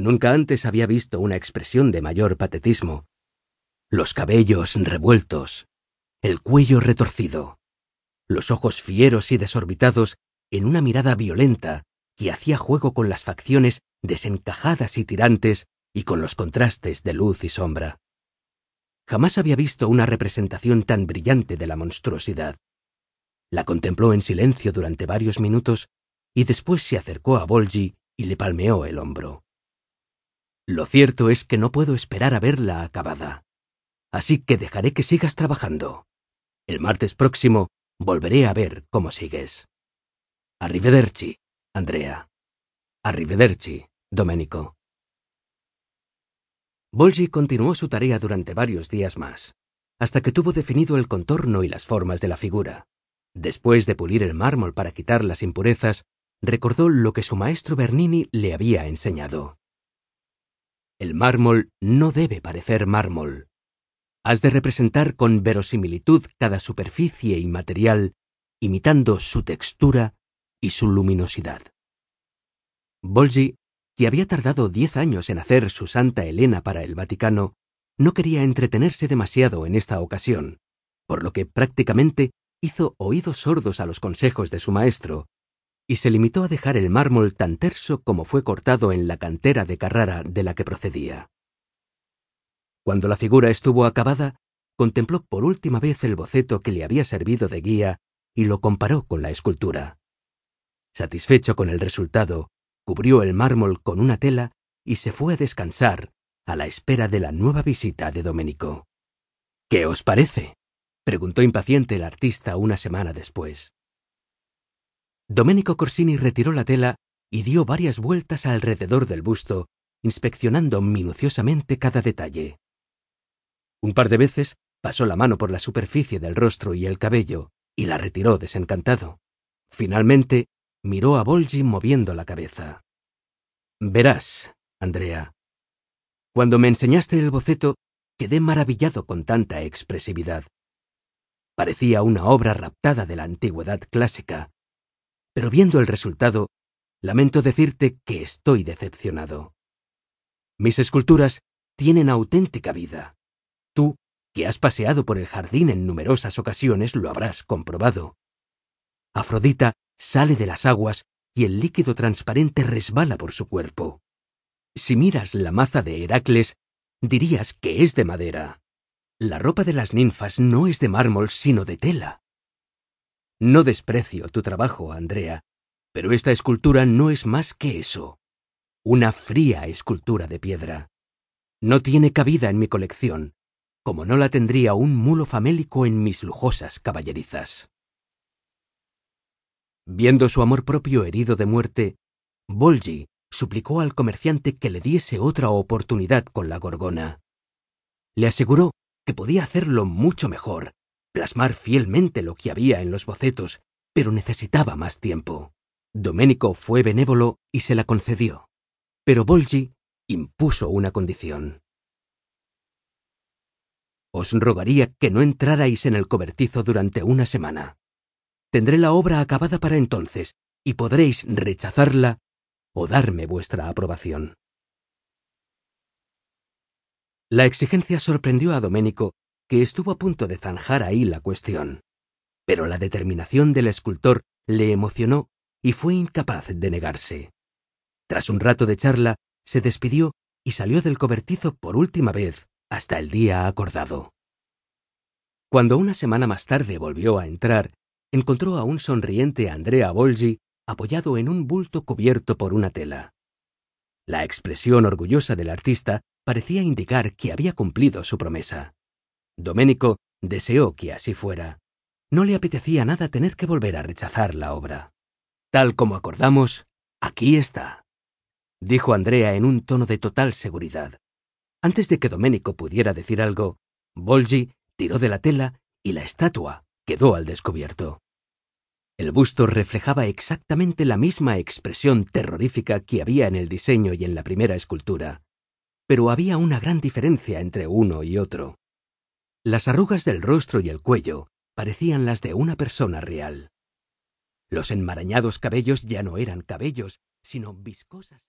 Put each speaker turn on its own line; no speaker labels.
Nunca antes había visto una expresión de mayor patetismo. Los cabellos revueltos, el cuello retorcido, los ojos fieros y desorbitados en una mirada violenta que hacía juego con las facciones desencajadas y tirantes y con los contrastes de luz y sombra. Jamás había visto una representación tan brillante de la monstruosidad. La contempló en silencio durante varios minutos y después se acercó a Bolgi y le palmeó el hombro. Lo cierto es que no puedo esperar a verla acabada. Así que dejaré que sigas trabajando. El martes próximo volveré a ver cómo sigues. Arrivederci, Andrea. Arrivederci, Domenico. Bolgi continuó su tarea durante varios días más, hasta que tuvo definido el contorno y las formas de la figura. Después de pulir el mármol para quitar las impurezas, recordó lo que su maestro Bernini le había enseñado. El mármol no debe parecer mármol. Has de representar con verosimilitud cada superficie y material, imitando su textura y su luminosidad. Bolgi que había tardado diez años en hacer su Santa Elena para el Vaticano, no quería entretenerse demasiado en esta ocasión, por lo que prácticamente hizo oídos sordos a los consejos de su maestro, y se limitó a dejar el mármol tan terso como fue cortado en la cantera de Carrara de la que procedía. Cuando la figura estuvo acabada, contempló por última vez el boceto que le había servido de guía y lo comparó con la escultura. Satisfecho con el resultado, cubrió el mármol con una tela y se fue a descansar a la espera de la nueva visita de Domenico. ¿Qué os parece? preguntó impaciente el artista una semana después. Domenico Corsini retiró la tela y dio varias vueltas alrededor del busto, inspeccionando minuciosamente cada detalle. Un par de veces pasó la mano por la superficie del rostro y el cabello, y la retiró desencantado. Finalmente miró a Bolgi moviendo la cabeza. Verás, Andrea. Cuando me enseñaste el boceto, quedé maravillado con tanta expresividad. Parecía una obra raptada de la antigüedad clásica. Pero viendo el resultado, lamento decirte que estoy decepcionado. Mis esculturas tienen auténtica vida. Tú, que has paseado por el jardín en numerosas ocasiones, lo habrás comprobado. Afrodita sale de las aguas y el líquido transparente resbala por su cuerpo. Si miras la maza de Heracles, dirías que es de madera. La ropa de las ninfas no es de mármol, sino de tela. No desprecio tu trabajo, Andrea, pero esta escultura no es más que eso. Una fría escultura de piedra. No tiene cabida en mi colección, como no la tendría un mulo famélico en mis lujosas caballerizas. Viendo su amor propio herido de muerte, Bolgi suplicó al comerciante que le diese otra oportunidad con la gorgona. Le aseguró que podía hacerlo mucho mejor, plasmar fielmente lo que había en los bocetos, pero necesitaba más tiempo. Doménico fue benévolo y se la concedió. Pero Bolgi impuso una condición. Os rogaría que no entrarais en el cobertizo durante una semana. Tendré la obra acabada para entonces, y podréis rechazarla o darme vuestra aprobación. La exigencia sorprendió a Doménico, que estuvo a punto de zanjar ahí la cuestión. Pero la determinación del escultor le emocionó y fue incapaz de negarse. Tras un rato de charla, se despidió y salió del cobertizo por última vez hasta el día acordado. Cuando una semana más tarde volvió a entrar, encontró a un sonriente Andrea Bolgi apoyado en un bulto cubierto por una tela. La expresión orgullosa del artista parecía indicar que había cumplido su promesa. Doménico deseó que así fuera. No le apetecía nada tener que volver a rechazar la obra. Tal como acordamos, aquí está, dijo Andrea en un tono de total seguridad. Antes de que Doménico pudiera decir algo, Bolgi tiró de la tela y la estatua quedó al descubierto. El busto reflejaba exactamente la misma expresión terrorífica que había en el diseño y en la primera escultura, pero había una gran diferencia entre uno y otro. Las arrugas del rostro y el cuello parecían las de una persona real. Los enmarañados cabellos ya no eran cabellos, sino viscosas.